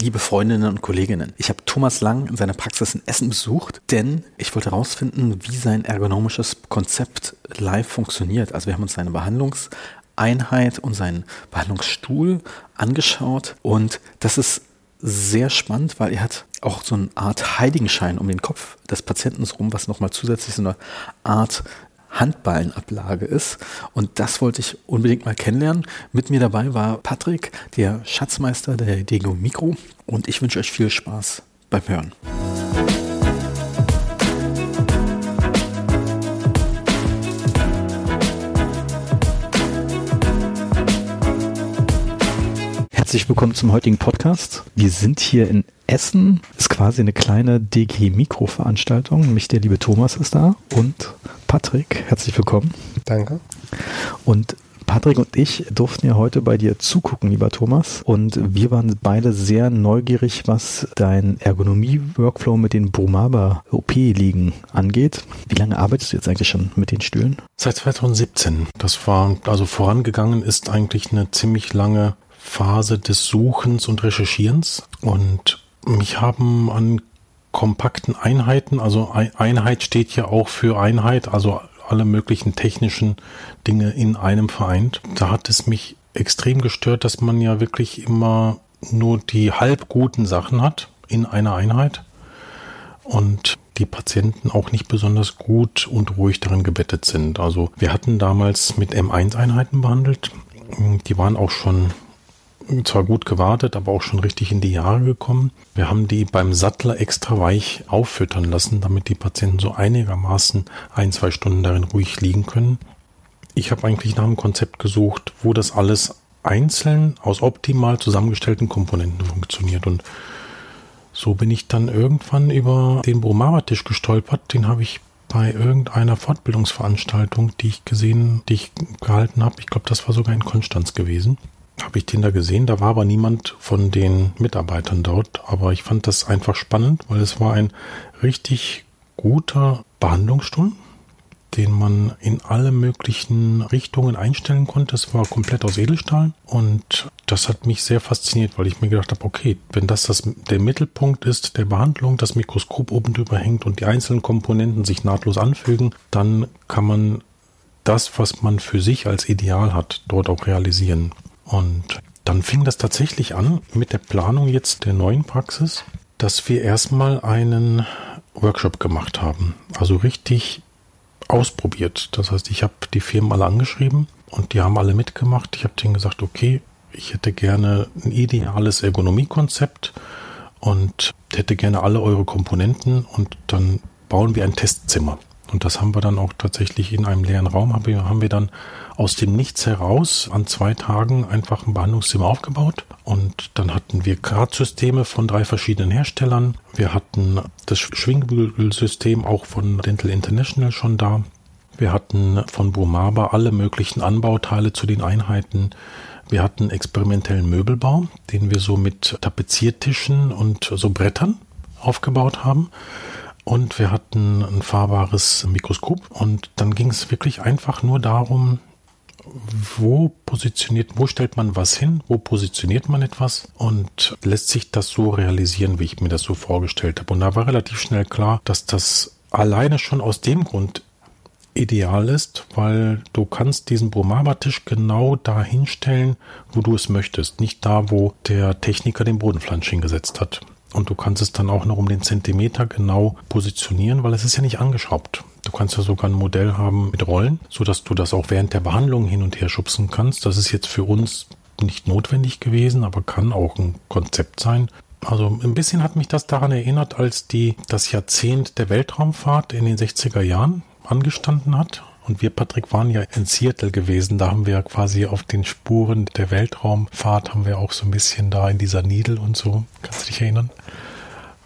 liebe Freundinnen und Kolleginnen. Ich habe Thomas Lang in seiner Praxis in Essen besucht, denn ich wollte herausfinden, wie sein ergonomisches Konzept live funktioniert. Also wir haben uns seine Behandlungseinheit und seinen Behandlungsstuhl angeschaut und das ist sehr spannend, weil er hat auch so eine Art Heiligenschein um den Kopf des Patienten rum, was nochmal zusätzlich so eine Art Handballenablage ist. Und das wollte ich unbedingt mal kennenlernen. Mit mir dabei war Patrick, der Schatzmeister der Dego Mikro. Und ich wünsche euch viel Spaß beim Hören. Herzlich willkommen zum heutigen Podcast. Wir sind hier in Essen. Ist quasi eine kleine DG Mikro Veranstaltung. Mich der liebe Thomas ist da und Patrick. Herzlich willkommen. Danke. Und Patrick und ich durften ja heute bei dir zugucken, lieber Thomas. Und wir waren beide sehr neugierig, was dein Ergonomie-Workflow mit den Brumaba OP-Liegen angeht. Wie lange arbeitest du jetzt eigentlich schon mit den Stühlen? Seit 2017. Das war, also vorangegangen ist eigentlich eine ziemlich lange Phase des Suchens und Recherchierens und mich haben an kompakten Einheiten, also Einheit steht ja auch für Einheit, also alle möglichen technischen Dinge in einem vereint. Da hat es mich extrem gestört, dass man ja wirklich immer nur die halb guten Sachen hat in einer Einheit und die Patienten auch nicht besonders gut und ruhig darin gebettet sind. Also wir hatten damals mit M1-Einheiten behandelt. Die waren auch schon zwar gut gewartet, aber auch schon richtig in die Jahre gekommen. Wir haben die beim Sattler extra weich auffüttern lassen, damit die Patienten so einigermaßen ein, zwei Stunden darin ruhig liegen können. Ich habe eigentlich nach einem Konzept gesucht, wo das alles einzeln aus optimal zusammengestellten Komponenten funktioniert und so bin ich dann irgendwann über den Bromava-Tisch gestolpert. Den habe ich bei irgendeiner Fortbildungsveranstaltung, die ich gesehen, die ich gehalten habe. Ich glaube, das war sogar in Konstanz gewesen habe ich da gesehen. Da war aber niemand von den Mitarbeitern dort. Aber ich fand das einfach spannend, weil es war ein richtig guter Behandlungsstuhl, den man in alle möglichen Richtungen einstellen konnte. Es war komplett aus Edelstahl und das hat mich sehr fasziniert, weil ich mir gedacht habe, okay, wenn das, das der Mittelpunkt ist der Behandlung, das Mikroskop oben drüber hängt und die einzelnen Komponenten sich nahtlos anfügen, dann kann man das, was man für sich als Ideal hat, dort auch realisieren. Und dann fing das tatsächlich an mit der Planung jetzt der neuen Praxis, dass wir erstmal einen Workshop gemacht haben. Also richtig ausprobiert. Das heißt, ich habe die Firmen alle angeschrieben und die haben alle mitgemacht. Ich habe denen gesagt, okay, ich hätte gerne ein ideales Ergonomiekonzept und hätte gerne alle eure Komponenten und dann bauen wir ein Testzimmer. Und das haben wir dann auch tatsächlich in einem leeren Raum, haben wir, dann aus dem Nichts heraus an zwei Tagen einfach ein Behandlungszimmer aufgebaut. Und dann hatten wir Gradsysteme von drei verschiedenen Herstellern. Wir hatten das Schwingbügelsystem auch von Dental International schon da. Wir hatten von Burmaba alle möglichen Anbauteile zu den Einheiten. Wir hatten experimentellen Möbelbau, den wir so mit Tapeziertischen und so Brettern aufgebaut haben und wir hatten ein fahrbares Mikroskop und dann ging es wirklich einfach nur darum, wo positioniert, wo stellt man was hin, wo positioniert man etwas und lässt sich das so realisieren, wie ich mir das so vorgestellt habe. Und da war relativ schnell klar, dass das alleine schon aus dem Grund ideal ist, weil du kannst diesen Bromaba-Tisch genau da hinstellen, wo du es möchtest, nicht da, wo der Techniker den Bodenflansch hingesetzt hat. Und du kannst es dann auch noch um den Zentimeter genau positionieren, weil es ist ja nicht angeschraubt. Du kannst ja sogar ein Modell haben mit Rollen, so dass du das auch während der Behandlung hin und her schubsen kannst. Das ist jetzt für uns nicht notwendig gewesen, aber kann auch ein Konzept sein. Also ein bisschen hat mich das daran erinnert, als die das Jahrzehnt der Weltraumfahrt in den 60er Jahren angestanden hat und wir, Patrick, waren ja in Seattle gewesen. Da haben wir quasi auf den Spuren der Weltraumfahrt haben wir auch so ein bisschen da in dieser Needle und so. Kannst du dich erinnern?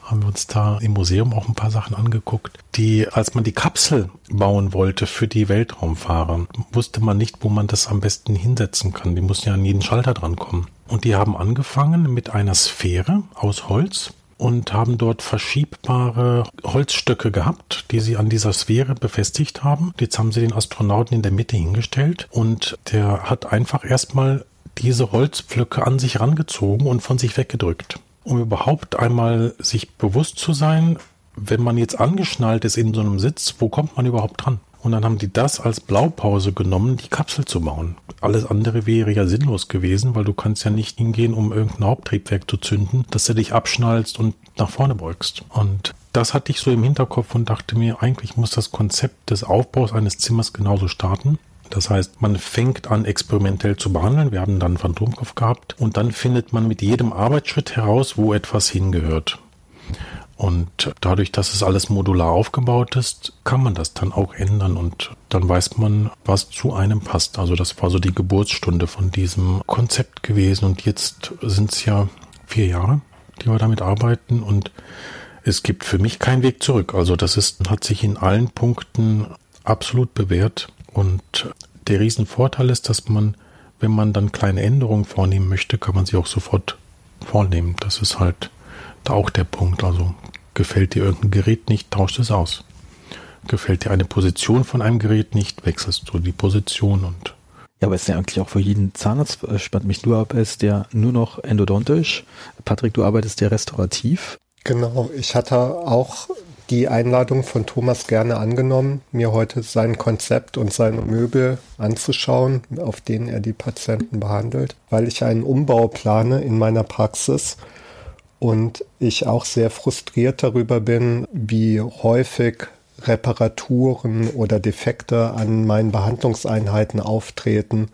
haben wir uns da im Museum auch ein paar Sachen angeguckt. Die, als man die Kapsel bauen wollte für die Weltraumfahrer, wusste man nicht, wo man das am besten hinsetzen kann. Die mussten ja an jeden Schalter drankommen. Und die haben angefangen mit einer Sphäre aus Holz und haben dort verschiebbare Holzstöcke gehabt, die sie an dieser Sphäre befestigt haben. Jetzt haben sie den Astronauten in der Mitte hingestellt und der hat einfach erstmal diese Holzpflöcke an sich rangezogen und von sich weggedrückt. um überhaupt einmal sich bewusst zu sein, wenn man jetzt angeschnallt ist in so einem Sitz, wo kommt man überhaupt dran? Und dann haben die das als Blaupause genommen, die Kapsel zu bauen. Alles andere wäre ja sinnlos gewesen, weil du kannst ja nicht hingehen, um irgendein Haupttriebwerk zu zünden, dass du dich abschnallst und nach vorne beugst. Und das hatte ich so im Hinterkopf und dachte mir, eigentlich muss das Konzept des Aufbaus eines Zimmers genauso starten. Das heißt, man fängt an, experimentell zu behandeln. Wir haben dann Phantomkopf gehabt und dann findet man mit jedem Arbeitsschritt heraus, wo etwas hingehört. Und dadurch, dass es alles modular aufgebaut ist, kann man das dann auch ändern und dann weiß man, was zu einem passt. Also das war so die Geburtsstunde von diesem Konzept gewesen und jetzt sind es ja vier Jahre, die wir damit arbeiten und es gibt für mich keinen Weg zurück. Also das ist, hat sich in allen Punkten absolut bewährt und der Riesenvorteil ist, dass man, wenn man dann kleine Änderungen vornehmen möchte, kann man sie auch sofort vornehmen. Das ist halt auch der Punkt. Also gefällt dir irgendein Gerät nicht, tauscht es aus. Gefällt dir eine Position von einem Gerät nicht, wechselst du die Position und ja, aber es ist ja eigentlich auch für jeden Zahnarzt äh, spannend mich. Du arbeitest ja nur noch endodontisch. Patrick, du arbeitest ja restaurativ. Genau, ich hatte auch die Einladung von Thomas gerne angenommen, mir heute sein Konzept und seine Möbel anzuschauen, auf denen er die Patienten behandelt, weil ich einen Umbau plane in meiner Praxis und ich auch sehr frustriert darüber bin, wie häufig Reparaturen oder Defekte an meinen Behandlungseinheiten auftreten,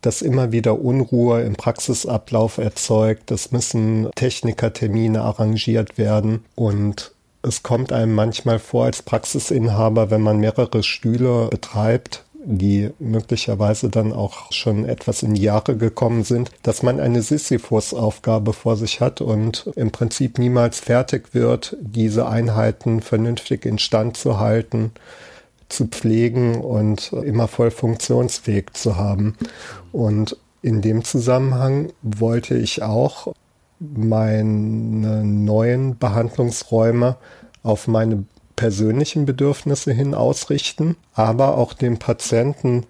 das immer wieder Unruhe im Praxisablauf erzeugt. Es müssen Technikertermine arrangiert werden und es kommt einem manchmal vor als Praxisinhaber, wenn man mehrere Stühle betreibt, die möglicherweise dann auch schon etwas in die Jahre gekommen sind, dass man eine Sisyphus-Aufgabe vor sich hat und im Prinzip niemals fertig wird, diese Einheiten vernünftig instand zu halten, zu pflegen und immer voll funktionsfähig zu haben. Und in dem Zusammenhang wollte ich auch meine neuen Behandlungsräume auf meine persönlichen Bedürfnisse hin ausrichten, aber auch dem Patienten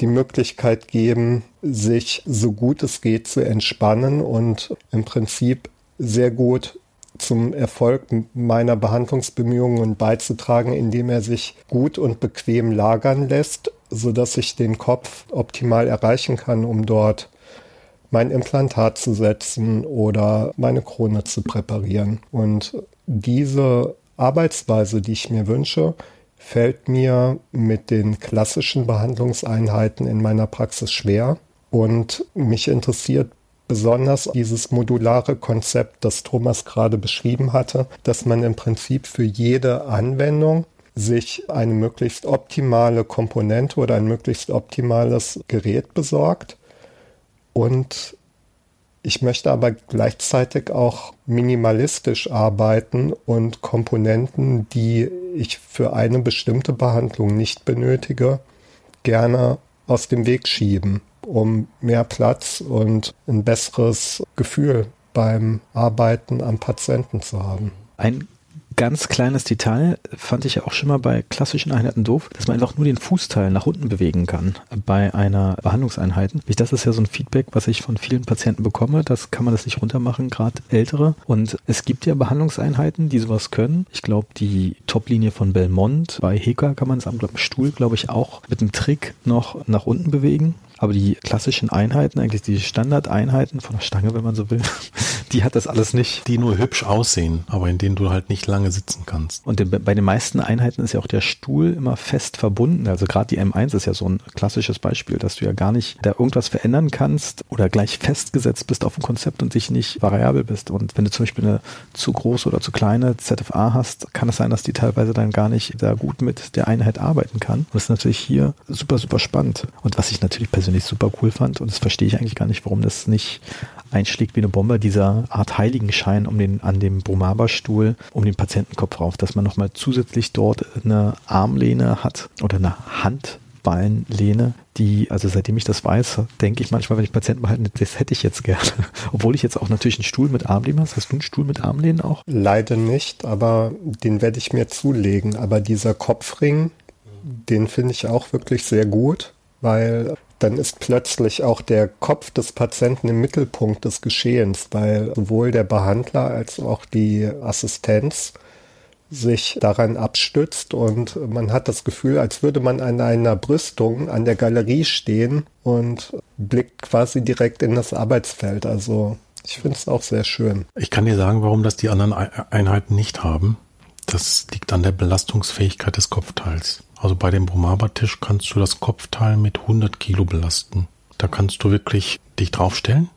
die Möglichkeit geben, sich so gut es geht zu entspannen und im Prinzip sehr gut zum Erfolg meiner Behandlungsbemühungen beizutragen, indem er sich gut und bequem lagern lässt, so dass ich den Kopf optimal erreichen kann, um dort mein Implantat zu setzen oder meine Krone zu präparieren. Und diese Arbeitsweise, die ich mir wünsche, fällt mir mit den klassischen Behandlungseinheiten in meiner Praxis schwer. Und mich interessiert besonders dieses modulare Konzept, das Thomas gerade beschrieben hatte, dass man im Prinzip für jede Anwendung sich eine möglichst optimale Komponente oder ein möglichst optimales Gerät besorgt und ich möchte aber gleichzeitig auch minimalistisch arbeiten und Komponenten, die ich für eine bestimmte Behandlung nicht benötige, gerne aus dem Weg schieben, um mehr Platz und ein besseres Gefühl beim Arbeiten am Patienten zu haben. Ein ganz kleines Detail fand ich ja auch schon mal bei klassischen Einheiten doof, dass man einfach nur den Fußteil nach unten bewegen kann bei einer Behandlungseinheit. Das ist ja so ein Feedback, was ich von vielen Patienten bekomme. Das kann man das nicht runtermachen, gerade ältere. Und es gibt ja Behandlungseinheiten, die sowas können. Ich glaube, die Toplinie von Belmont bei Heka kann man es am Stuhl, glaube ich, auch mit einem Trick noch nach unten bewegen. Aber die klassischen Einheiten, eigentlich die Standardeinheiten von der Stange, wenn man so will, die hat das alles nicht. Die nur hübsch aussehen, aber in denen du halt nicht lange sitzen kannst. Und bei den meisten Einheiten ist ja auch der Stuhl immer fest verbunden. Also gerade die M1 ist ja so ein klassisches Beispiel, dass du ja gar nicht da irgendwas verändern kannst oder gleich festgesetzt bist auf ein Konzept und dich nicht variabel bist. Und wenn du zum Beispiel eine zu große oder zu kleine ZFA hast, kann es sein, dass die teilweise dann gar nicht da gut mit der Einheit arbeiten kann. Und das ist natürlich hier super, super spannend. Und was ich natürlich persönlich persönlich super cool fand und das verstehe ich eigentlich gar nicht, warum das nicht einschlägt wie eine Bombe, dieser Art Heiligenschein um den, an dem Bromaba-Stuhl, um den Patientenkopf rauf, dass man nochmal zusätzlich dort eine Armlehne hat oder eine Handballenlehne, die, also seitdem ich das weiß, denke ich manchmal, wenn ich Patienten behalte, das hätte ich jetzt gerne. Obwohl ich jetzt auch natürlich einen Stuhl mit Armlehnen habe. Hast du einen Stuhl mit Armlehnen auch? Leider nicht, aber den werde ich mir zulegen. Aber dieser Kopfring, den finde ich auch wirklich sehr gut, weil dann ist plötzlich auch der Kopf des Patienten im Mittelpunkt des Geschehens, weil sowohl der Behandler als auch die Assistenz sich daran abstützt und man hat das Gefühl, als würde man an einer Brüstung an der Galerie stehen und blickt quasi direkt in das Arbeitsfeld. Also ich finde es auch sehr schön. Ich kann dir sagen, warum das die anderen Einheiten nicht haben. Das liegt an der Belastungsfähigkeit des Kopfteils. Also bei dem Bromaba-Tisch kannst du das Kopfteil mit 100 Kilo belasten. Da kannst du wirklich dich draufstellen,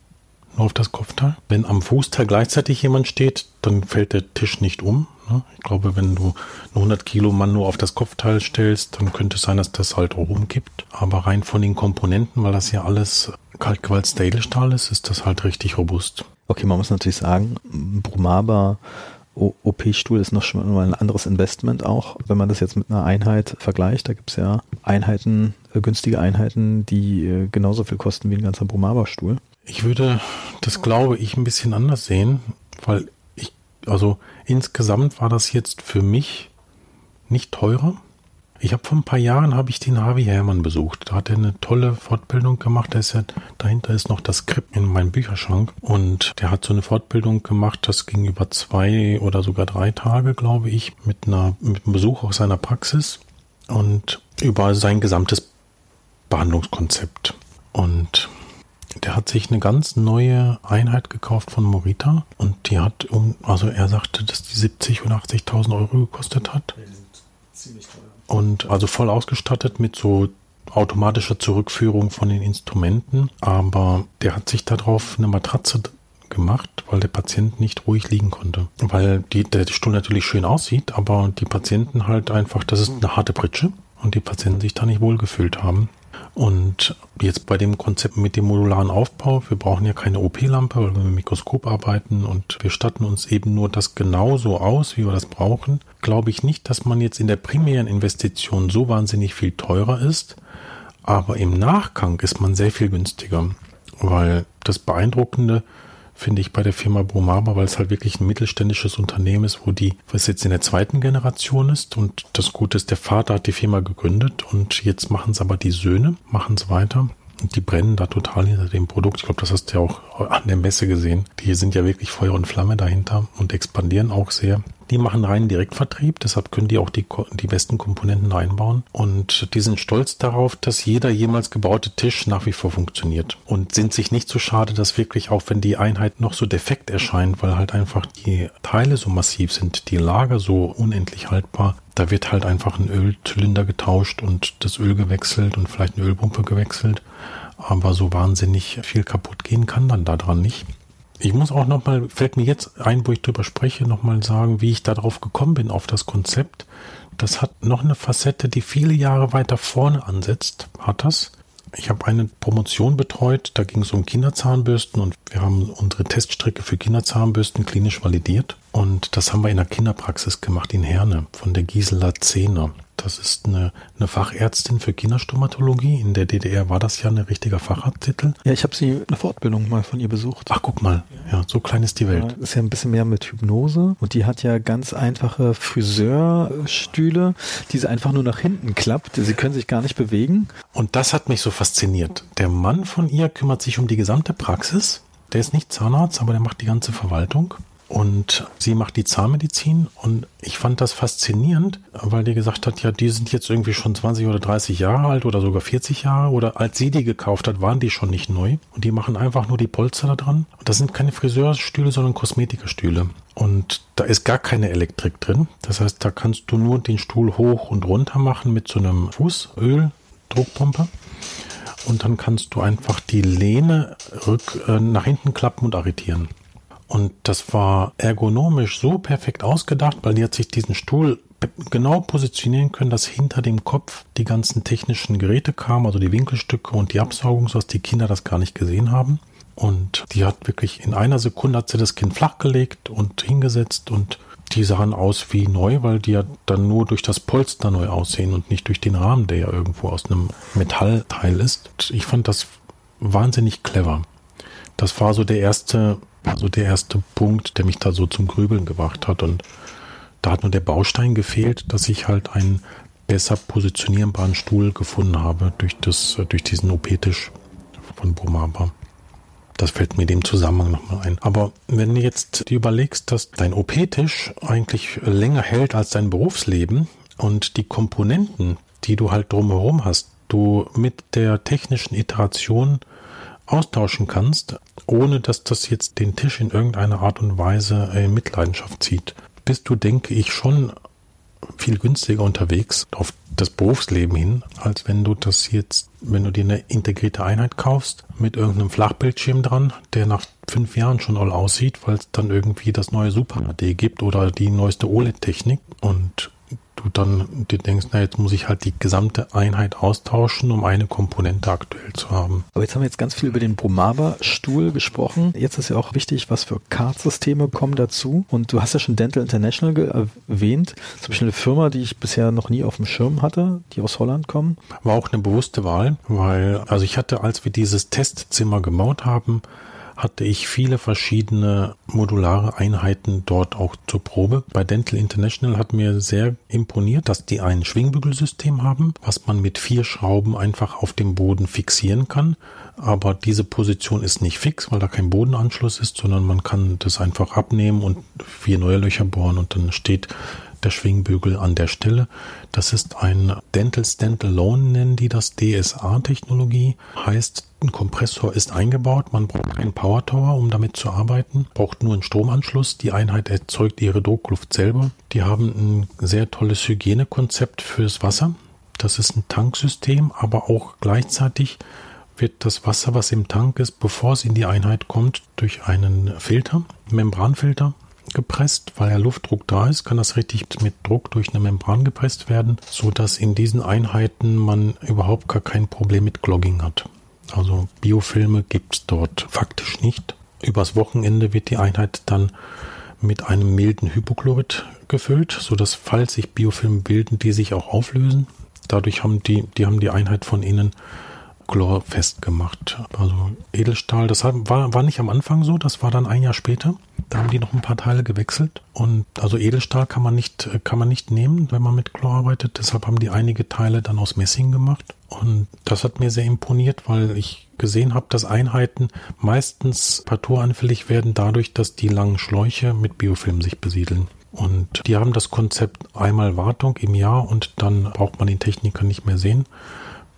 nur auf das Kopfteil. Wenn am Fußteil gleichzeitig jemand steht, dann fällt der Tisch nicht um. Ne? Ich glaube, wenn du einen 100 Kilo Mann nur auf das Kopfteil stellst, dann könnte es sein, dass das halt auch umkippt. Aber rein von den Komponenten, weil das ja alles Kaltgewalt Edelstahl ist, ist das halt richtig robust. Okay, man muss natürlich sagen, Brumaba OP-Stuhl ist noch schon mal ein anderes Investment auch, wenn man das jetzt mit einer Einheit vergleicht. Da gibt es ja Einheiten, äh, günstige Einheiten, die äh, genauso viel kosten wie ein ganzer Brumaba-Stuhl. Ich würde das, glaube ich, ein bisschen anders sehen, weil ich, also insgesamt war das jetzt für mich nicht teurer. Ich habe vor ein paar Jahren habe ich den Harvey Herrmann besucht. Da hat er eine tolle Fortbildung gemacht. Da ist ja, dahinter ist noch das Skript in meinem Bücherschrank. Und der hat so eine Fortbildung gemacht, das ging über zwei oder sogar drei Tage, glaube ich, mit einer, mit einem Besuch aus seiner Praxis und über sein gesamtes Behandlungskonzept. Und der hat sich eine ganz neue Einheit gekauft von Morita und die hat um, also er sagte, dass die 70 oder 80.000 Euro gekostet hat. Ziemlich teuer. Und also voll ausgestattet mit so automatischer Zurückführung von den Instrumenten. Aber der hat sich darauf eine Matratze gemacht, weil der Patient nicht ruhig liegen konnte. Weil die, der Stuhl natürlich schön aussieht, aber die Patienten halt einfach, das ist eine harte Pritsche und die Patienten sich da nicht wohlgefühlt haben. Und jetzt bei dem Konzept mit dem modularen Aufbau, wir brauchen ja keine OP-Lampe, weil wir mit Mikroskop arbeiten und wir statten uns eben nur das genauso aus, wie wir das brauchen, glaube ich nicht, dass man jetzt in der primären Investition so wahnsinnig viel teurer ist, aber im Nachgang ist man sehr viel günstiger, weil das Beeindruckende finde ich bei der Firma Bromaba, weil es halt wirklich ein mittelständisches Unternehmen ist, wo die, was jetzt in der zweiten Generation ist und das Gute ist, der Vater hat die Firma gegründet und jetzt machen es aber die Söhne, machen es weiter. Und die brennen da total hinter dem Produkt. Ich glaube, das hast du ja auch an der Messe gesehen. Die sind ja wirklich Feuer und Flamme dahinter und expandieren auch sehr. Die machen reinen Direktvertrieb, deshalb können die auch die, die besten Komponenten einbauen. Und die sind stolz darauf, dass jeder jemals gebaute Tisch nach wie vor funktioniert. Und sind sich nicht so schade, dass wirklich auch wenn die Einheit noch so defekt erscheint, weil halt einfach die Teile so massiv sind, die Lager so unendlich haltbar, da wird halt einfach ein Ölzylinder getauscht und das Öl gewechselt und vielleicht eine Ölpumpe gewechselt. Aber so wahnsinnig viel kaputt gehen kann dann daran nicht. Ich muss auch nochmal, fällt mir jetzt ein, wo ich drüber spreche, nochmal sagen, wie ich darauf gekommen bin, auf das Konzept. Das hat noch eine Facette, die viele Jahre weiter vorne ansetzt, hat das. Ich habe eine Promotion betreut, da ging es um Kinderzahnbürsten und wir haben unsere Teststrecke für Kinderzahnbürsten klinisch validiert. Und das haben wir in der Kinderpraxis gemacht in Herne von der Gisela Zehner. Das ist eine, eine Fachärztin für Kinderstomatologie. In der DDR war das ja ein richtiger Facharzttitel. Ja, ich habe sie eine Fortbildung mal von ihr besucht. Ach, guck mal. Ja, so klein ist die Welt. Ja, ist ja ein bisschen mehr mit Hypnose. Und die hat ja ganz einfache Friseurstühle, die sie einfach nur nach hinten klappt. Sie können sich gar nicht bewegen. Und das hat mich so fasziniert. Der Mann von ihr kümmert sich um die gesamte Praxis. Der ist nicht Zahnarzt, aber der macht die ganze Verwaltung. Und sie macht die Zahnmedizin und ich fand das faszinierend, weil die gesagt hat, ja, die sind jetzt irgendwie schon 20 oder 30 Jahre alt oder sogar 40 Jahre oder als sie die gekauft hat, waren die schon nicht neu und die machen einfach nur die Polster da dran. Und das sind keine Friseurstühle, sondern Kosmetikerstühle. Und da ist gar keine Elektrik drin. Das heißt, da kannst du nur den Stuhl hoch und runter machen mit so einem Fußöl, Druckpumpe. Und dann kannst du einfach die Lehne rück, äh, nach hinten klappen und arretieren. Und das war ergonomisch so perfekt ausgedacht, weil die hat sich diesen Stuhl genau positionieren können, dass hinter dem Kopf die ganzen technischen Geräte kamen, also die Winkelstücke und die Absaugung, sodass die Kinder das gar nicht gesehen haben. Und die hat wirklich in einer Sekunde hat sie das Kind flachgelegt und hingesetzt und die sahen aus wie neu, weil die ja dann nur durch das Polster neu aussehen und nicht durch den Rahmen, der ja irgendwo aus einem Metallteil ist. Ich fand das wahnsinnig clever. Das war so der erste war so der erste Punkt, der mich da so zum Grübeln gebracht hat. Und da hat nur der Baustein gefehlt, dass ich halt ein besser positionierbaren Stuhl gefunden habe durch, das, durch diesen OP-Tisch von Bromaba. Das fällt mir dem Zusammenhang nochmal ein. Aber wenn du jetzt dir überlegst, dass dein OP-Tisch eigentlich länger hält als dein Berufsleben und die Komponenten, die du halt drumherum hast, du mit der technischen Iteration austauschen kannst, ohne dass das jetzt den Tisch in irgendeiner Art und Weise in Mitleidenschaft zieht, bist du, denke ich, schon viel günstiger unterwegs auf das Berufsleben hin, als wenn du das jetzt, wenn du dir eine integrierte Einheit kaufst mit irgendeinem Flachbildschirm dran, der nach fünf Jahren schon all aussieht, weil es dann irgendwie das neue Super HD gibt oder die neueste OLED-Technik und du dann dir denkst, na jetzt muss ich halt die gesamte Einheit austauschen, um eine Komponente aktuell zu haben. Aber jetzt haben wir jetzt ganz viel über den Bromava-Stuhl gesprochen. Jetzt ist ja auch wichtig, was für Card-Systeme kommen dazu. Und du hast ja schon Dental International erwähnt. Zum Beispiel eine Firma, die ich bisher noch nie auf dem Schirm hatte, die aus Holland kommen. War auch eine bewusste Wahl, weil, also ich hatte, als wir dieses Testzimmer gebaut haben, hatte ich viele verschiedene modulare Einheiten dort auch zur Probe. Bei Dental International hat mir sehr imponiert, dass die ein Schwingbügelsystem haben, was man mit vier Schrauben einfach auf dem Boden fixieren kann. Aber diese Position ist nicht fix, weil da kein Bodenanschluss ist, sondern man kann das einfach abnehmen und vier neue Löcher bohren und dann steht der Schwingbügel an der Stelle. Das ist ein Dental Standalone, nennen die das DSA-Technologie. Heißt, ein Kompressor ist eingebaut, man braucht keinen Power Tower, um damit zu arbeiten, braucht nur einen Stromanschluss. Die Einheit erzeugt ihre Druckluft selber. Die haben ein sehr tolles Hygienekonzept fürs Wasser. Das ist ein Tanksystem, aber auch gleichzeitig wird das Wasser, was im Tank ist, bevor es in die Einheit kommt, durch einen Filter, Membranfilter gepresst, weil ja Luftdruck da ist, kann das richtig mit Druck durch eine Membran gepresst werden, so dass in diesen Einheiten man überhaupt gar kein Problem mit Clogging hat. Also Biofilme gibt es dort faktisch nicht. Übers Wochenende wird die Einheit dann mit einem milden Hypochlorid gefüllt, so dass falls sich Biofilme bilden, die sich auch auflösen. Dadurch haben die, die haben die Einheit von innen chlorfest gemacht. Also Edelstahl, das war, war nicht am Anfang so, das war dann ein Jahr später. Da haben die noch ein paar Teile gewechselt. Und also Edelstahl kann man nicht, kann man nicht nehmen, wenn man mit Chlor arbeitet. Deshalb haben die einige Teile dann aus Messing gemacht. Und das hat mir sehr imponiert, weil ich gesehen habe, dass Einheiten meistens parturanfällig werden dadurch, dass die langen Schläuche mit Biofilm sich besiedeln. Und die haben das Konzept einmal Wartung im Jahr und dann braucht man den Techniker nicht mehr sehen.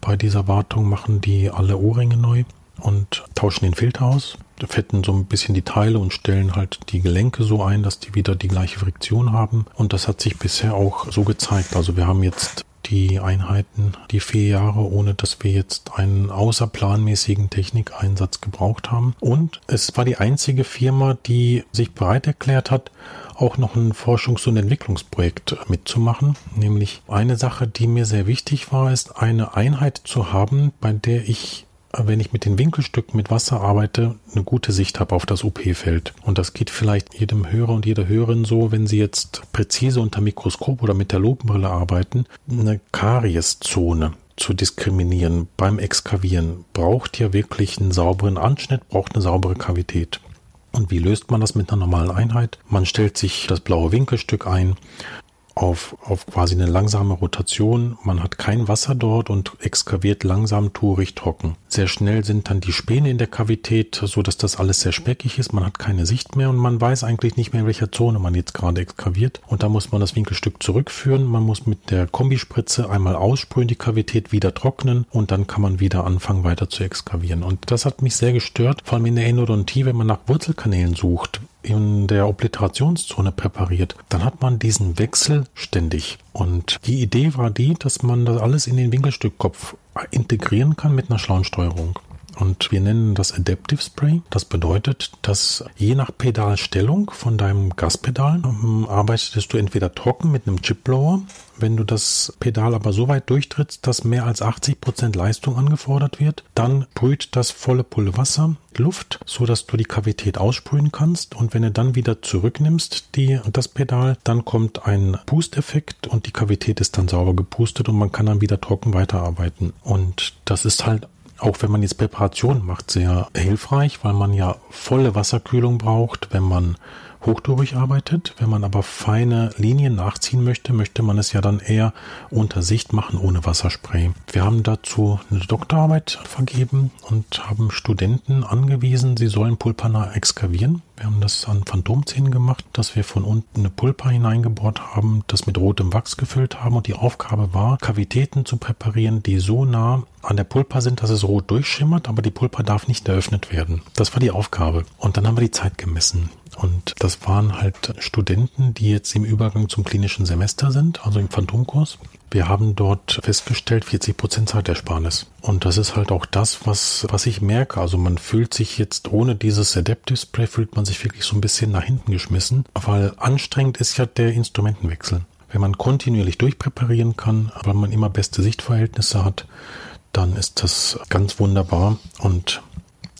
Bei dieser Wartung machen die alle Ohrringe neu und tauschen den Filter aus, fetten so ein bisschen die Teile und stellen halt die Gelenke so ein, dass die wieder die gleiche Friktion haben. Und das hat sich bisher auch so gezeigt. Also wir haben jetzt die Einheiten, die vier Jahre, ohne dass wir jetzt einen außerplanmäßigen Technikeinsatz gebraucht haben. Und es war die einzige Firma, die sich bereit erklärt hat, auch noch ein Forschungs- und Entwicklungsprojekt mitzumachen. Nämlich eine Sache, die mir sehr wichtig war, ist eine Einheit zu haben, bei der ich wenn ich mit den Winkelstücken mit Wasser arbeite, eine gute Sicht habe auf das OP-Feld. Und das geht vielleicht jedem Hörer und jeder Hörerin so, wenn sie jetzt präzise unter Mikroskop oder mit der Lupenbrille arbeiten, eine Karieszone zu diskriminieren beim Exkavieren braucht ja wirklich einen sauberen Anschnitt, braucht eine saubere Kavität. Und wie löst man das mit einer normalen Einheit? Man stellt sich das blaue Winkelstück ein, auf, auf quasi eine langsame Rotation. Man hat kein Wasser dort und exkaviert langsam tourig trocken. Sehr schnell sind dann die Späne in der Kavität, so dass das alles sehr speckig ist. Man hat keine Sicht mehr und man weiß eigentlich nicht mehr, in welcher Zone man jetzt gerade exkaviert. Und da muss man das Winkelstück zurückführen. Man muss mit der Kombispritze einmal aussprühen, die Kavität wieder trocknen und dann kann man wieder anfangen weiter zu exkavieren. Und das hat mich sehr gestört, vor allem in der Endodontie, wenn man nach Wurzelkanälen sucht in der Obliterationszone präpariert, dann hat man diesen Wechsel ständig. Und die Idee war die, dass man das alles in den Winkelstückkopf integrieren kann mit einer schlauen Steuerung. Und wir nennen das Adaptive Spray. Das bedeutet, dass je nach Pedalstellung von deinem Gaspedal ähm, arbeitest du entweder trocken mit einem Chipblower. Wenn du das Pedal aber so weit durchtrittst, dass mehr als 80 Prozent Leistung angefordert wird, dann brüht das volle Pulle Wasser, Luft, so dass du die Kavität aussprühen kannst. Und wenn du dann wieder zurücknimmst, die, das Pedal, dann kommt ein Pusteffekt und die Kavität ist dann sauber gepustet und man kann dann wieder trocken weiterarbeiten. Und das ist halt auch wenn man jetzt Präparation macht, sehr hilfreich, weil man ja volle Wasserkühlung braucht, wenn man hochdurcharbeitet arbeitet. Wenn man aber feine Linien nachziehen möchte, möchte man es ja dann eher unter Sicht machen ohne Wasserspray. Wir haben dazu eine Doktorarbeit vergeben und haben Studenten angewiesen, sie sollen Pulpana exkavieren. Wir haben das an Phantomzähnen gemacht, dass wir von unten eine Pulpa hineingebohrt haben, das mit rotem Wachs gefüllt haben und die Aufgabe war, Kavitäten zu präparieren, die so nah an der Pulpa sind, dass es rot durchschimmert, aber die Pulpa darf nicht eröffnet werden. Das war die Aufgabe. Und dann haben wir die Zeit gemessen. Und das waren halt Studenten, die jetzt im Übergang zum klinischen Semester sind, also im Phantomkurs. Wir haben dort festgestellt, 40 Prozent Zeitersparnis. Und das ist halt auch das, was, was ich merke. Also man fühlt sich jetzt ohne dieses Adaptive Spray, fühlt man sich wirklich so ein bisschen nach hinten geschmissen, weil anstrengend ist ja der Instrumentenwechsel. Wenn man kontinuierlich durchpräparieren kann, weil man immer beste Sichtverhältnisse hat, dann ist das ganz wunderbar. Und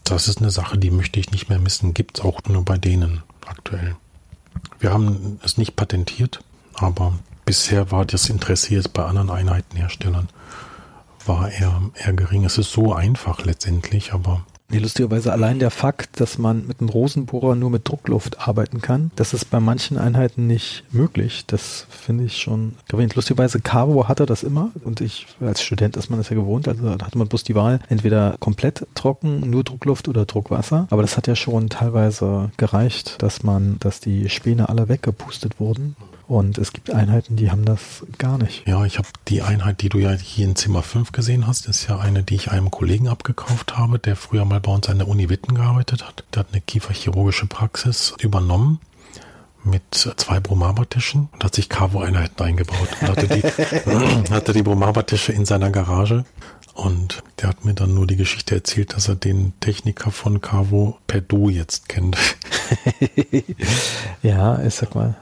das ist eine Sache, die möchte ich nicht mehr missen. Gibt es auch nur bei denen aktuell. Wir haben es nicht patentiert, aber bisher war das Interesse jetzt bei anderen Einheitenherstellern war eher, eher gering. Es ist so einfach letztendlich, aber Nee, lustigerweise allein der Fakt, dass man mit einem Rosenbohrer nur mit Druckluft arbeiten kann, das ist bei manchen Einheiten nicht möglich. Das finde ich schon erwähnt. Lustigerweise, Cavo hatte das immer und ich, als Student ist man das ja gewohnt, also da hatte man bloß die Wahl, entweder komplett trocken, nur Druckluft oder Druckwasser. Aber das hat ja schon teilweise gereicht, dass man, dass die Späne alle weggepustet wurden. Und es gibt Einheiten, die haben das gar nicht. Ja, ich habe die Einheit, die du ja hier in Zimmer 5 gesehen hast, ist ja eine, die ich einem Kollegen abgekauft habe, der früher mal bei uns an der Uni Witten gearbeitet hat. Der hat eine kieferchirurgische Praxis übernommen mit zwei Bromaba-Tischen und hat sich Cavo-Einheiten eingebaut. Und hatte die, hatte die Bromaba-Tische in seiner Garage und der hat mir dann nur die Geschichte erzählt, dass er den Techniker von Cavo per Du jetzt kennt. ja, ich sag mal,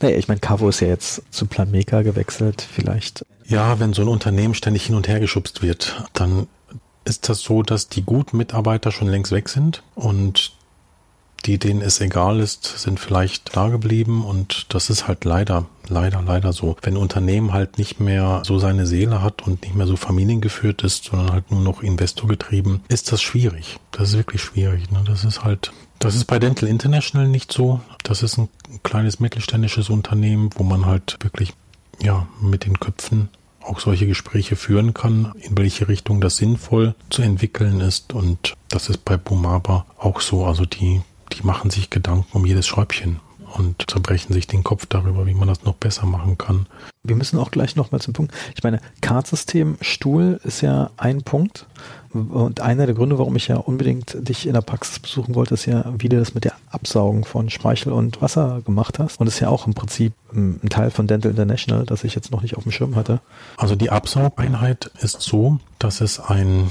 naja, ich meine, Cavo ist ja jetzt zu Planmeka gewechselt, vielleicht. Ja, wenn so ein Unternehmen ständig hin und her geschubst wird, dann ist das so, dass die guten Mitarbeiter schon längst weg sind und die, denen es egal ist, sind vielleicht da geblieben und das ist halt leider, leider, leider so. Wenn ein Unternehmen halt nicht mehr so seine Seele hat und nicht mehr so familiengeführt ist, sondern halt nur noch Investor getrieben, ist das schwierig. Das ist wirklich schwierig. Ne? Das ist halt, das ist bei Dental International nicht so. Das ist ein kleines mittelständisches Unternehmen, wo man halt wirklich, ja, mit den Köpfen auch solche Gespräche führen kann, in welche Richtung das sinnvoll zu entwickeln ist. Und das ist bei Bumaba auch so. Also die die machen sich Gedanken um jedes Schräubchen und zerbrechen sich den Kopf darüber, wie man das noch besser machen kann. Wir müssen auch gleich nochmal zum Punkt. Ich meine, Kartsystem Stuhl ist ja ein Punkt. Und einer der Gründe, warum ich ja unbedingt dich in der Praxis besuchen wollte, ist ja, wie du das mit der Absaugen von Speichel und Wasser gemacht hast. Und ist ja auch im Prinzip ein Teil von Dental International, das ich jetzt noch nicht auf dem Schirm hatte. Also die Absaugeinheit ist so, dass es ein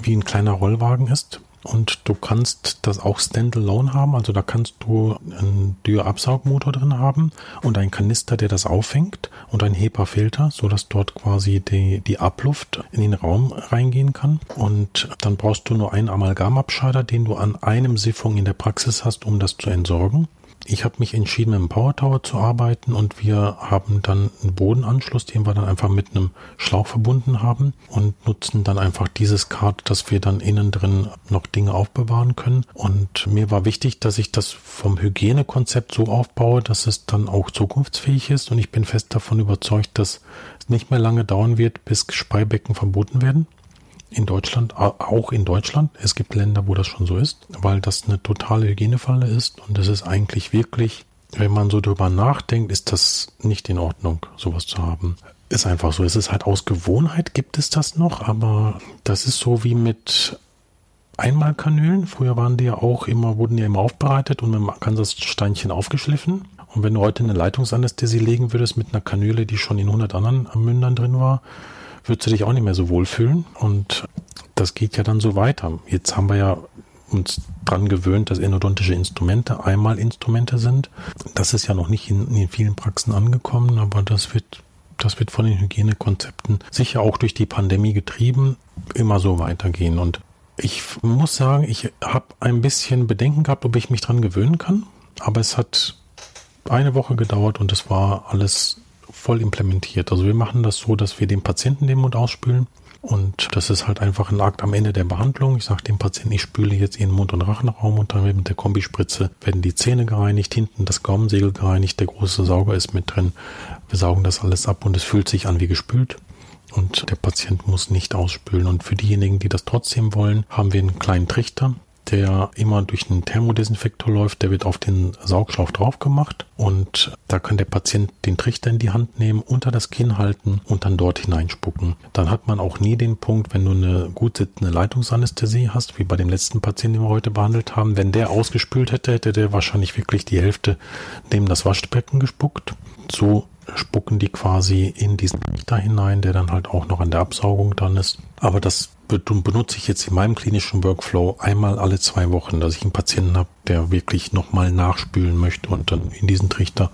wie ein kleiner Rollwagen ist, und du kannst das auch standalone haben, also da kannst du einen Dürr-Absaugmotor drin haben und einen Kanister, der das auffängt und einen HEPA-Filter, sodass dort quasi die, die Abluft in den Raum reingehen kann. Und dann brauchst du nur einen Amalgamabscheider, den du an einem Siphon in der Praxis hast, um das zu entsorgen. Ich habe mich entschieden, mit dem Power Tower zu arbeiten und wir haben dann einen Bodenanschluss, den wir dann einfach mit einem Schlauch verbunden haben und nutzen dann einfach dieses Kart, dass wir dann innen drin noch Dinge aufbewahren können. Und mir war wichtig, dass ich das vom Hygienekonzept so aufbaue, dass es dann auch zukunftsfähig ist. Und ich bin fest davon überzeugt, dass es nicht mehr lange dauern wird, bis Speibecken verboten werden in Deutschland, auch in Deutschland. Es gibt Länder, wo das schon so ist, weil das eine totale Hygienefalle ist und es ist eigentlich wirklich, wenn man so drüber nachdenkt, ist das nicht in Ordnung, sowas zu haben. Ist einfach so. Es ist halt aus Gewohnheit gibt es das noch, aber das ist so wie mit Einmalkanülen. Früher waren die ja auch immer, wurden ja immer aufbereitet und mit einem Kansas-Steinchen aufgeschliffen. Und wenn du heute eine Leitungsanästhesie legen würdest mit einer Kanüle, die schon in 100 anderen Mündern drin war, würdest du dich auch nicht mehr so wohlfühlen. Und das geht ja dann so weiter. Jetzt haben wir ja uns dran gewöhnt, dass endodontische Instrumente einmal Instrumente sind. Das ist ja noch nicht in, in vielen Praxen angekommen, aber das wird, das wird von den Hygienekonzepten sicher auch durch die Pandemie getrieben, immer so weitergehen. Und ich muss sagen, ich habe ein bisschen Bedenken gehabt, ob ich mich dran gewöhnen kann. Aber es hat eine Woche gedauert und es war alles voll implementiert. Also wir machen das so, dass wir dem Patienten den Mund ausspülen. Und das ist halt einfach ein Akt am Ende der Behandlung. Ich sage dem Patienten, ich spüle jetzt ihren Mund- und Rachenraum und dann mit der Kombispritze werden die Zähne gereinigt, hinten das Gaumensegel gereinigt, der große Sauger ist mit drin. Wir saugen das alles ab und es fühlt sich an wie gespült und der Patient muss nicht ausspülen. Und für diejenigen, die das trotzdem wollen, haben wir einen kleinen Trichter, der immer durch einen Thermodesinfektor läuft, der wird auf den Saugschlauch drauf gemacht und da kann der Patient den Trichter in die Hand nehmen, unter das Kinn halten und dann dort hineinspucken. Dann hat man auch nie den Punkt, wenn du eine gut sitzende Leitungsanästhesie hast, wie bei dem letzten Patienten, den wir heute behandelt haben, wenn der ausgespült hätte, hätte der wahrscheinlich wirklich die Hälfte neben das Waschbecken gespuckt. So spucken die quasi in diesen Trichter hinein, der dann halt auch noch an der Absaugung dann ist. Aber das benutze ich jetzt in meinem klinischen Workflow einmal alle zwei Wochen, dass ich einen Patienten habe, der wirklich nochmal nachspülen möchte und dann in diesen Trichter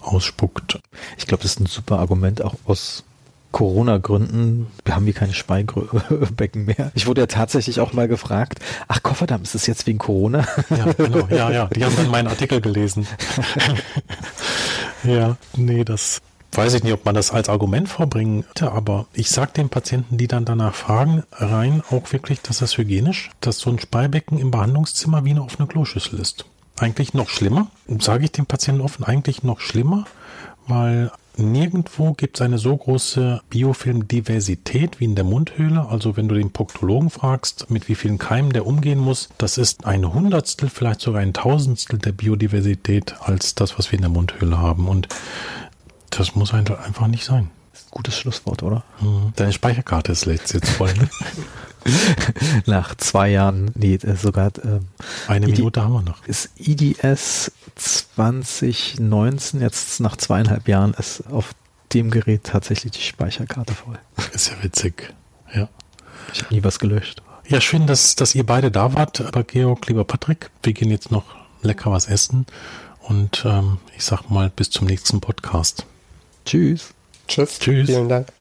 ausspuckt. Ich glaube, das ist ein super Argument auch aus Corona-Gründen. Wir haben hier keine Speibecken mehr. Ich wurde ja tatsächlich auch mal gefragt, ach Kofferdamm, ist das jetzt wegen Corona? Ja, genau. Ja, ja. Die haben dann meinen Artikel gelesen. ja, nee, das weiß ich nicht, ob man das als Argument vorbringen könnte, aber ich sage den Patienten, die dann danach fragen, rein auch wirklich, dass das hygienisch, dass so ein Speibecken im Behandlungszimmer wie eine offene Kloschüssel ist. Eigentlich noch schlimmer, sage ich dem Patienten offen, eigentlich noch schlimmer, weil nirgendwo gibt es eine so große Biofilmdiversität wie in der Mundhöhle. Also wenn du den Proktologen fragst, mit wie vielen Keimen der umgehen muss, das ist ein Hundertstel, vielleicht sogar ein Tausendstel der Biodiversität als das, was wir in der Mundhöhle haben. Und das muss einfach nicht sein. Gutes Schlusswort, oder? Mhm. Deine Speicherkarte ist jetzt voll. Ne? Nach zwei Jahren, nee, äh, sogar. Ähm, Eine ID, Minute haben wir noch. Ist IDS 2019, jetzt nach zweieinhalb Jahren, ist auf dem Gerät tatsächlich die Speicherkarte voll. Ist ja witzig. Ja. Ich habe nie was gelöscht. Ja, schön, dass, dass ihr beide da wart, lieber Georg, lieber Patrick. Wir gehen jetzt noch lecker was essen. Und ähm, ich sag mal, bis zum nächsten Podcast. Tschüss. Tschüss. Tschüss. Vielen Dank.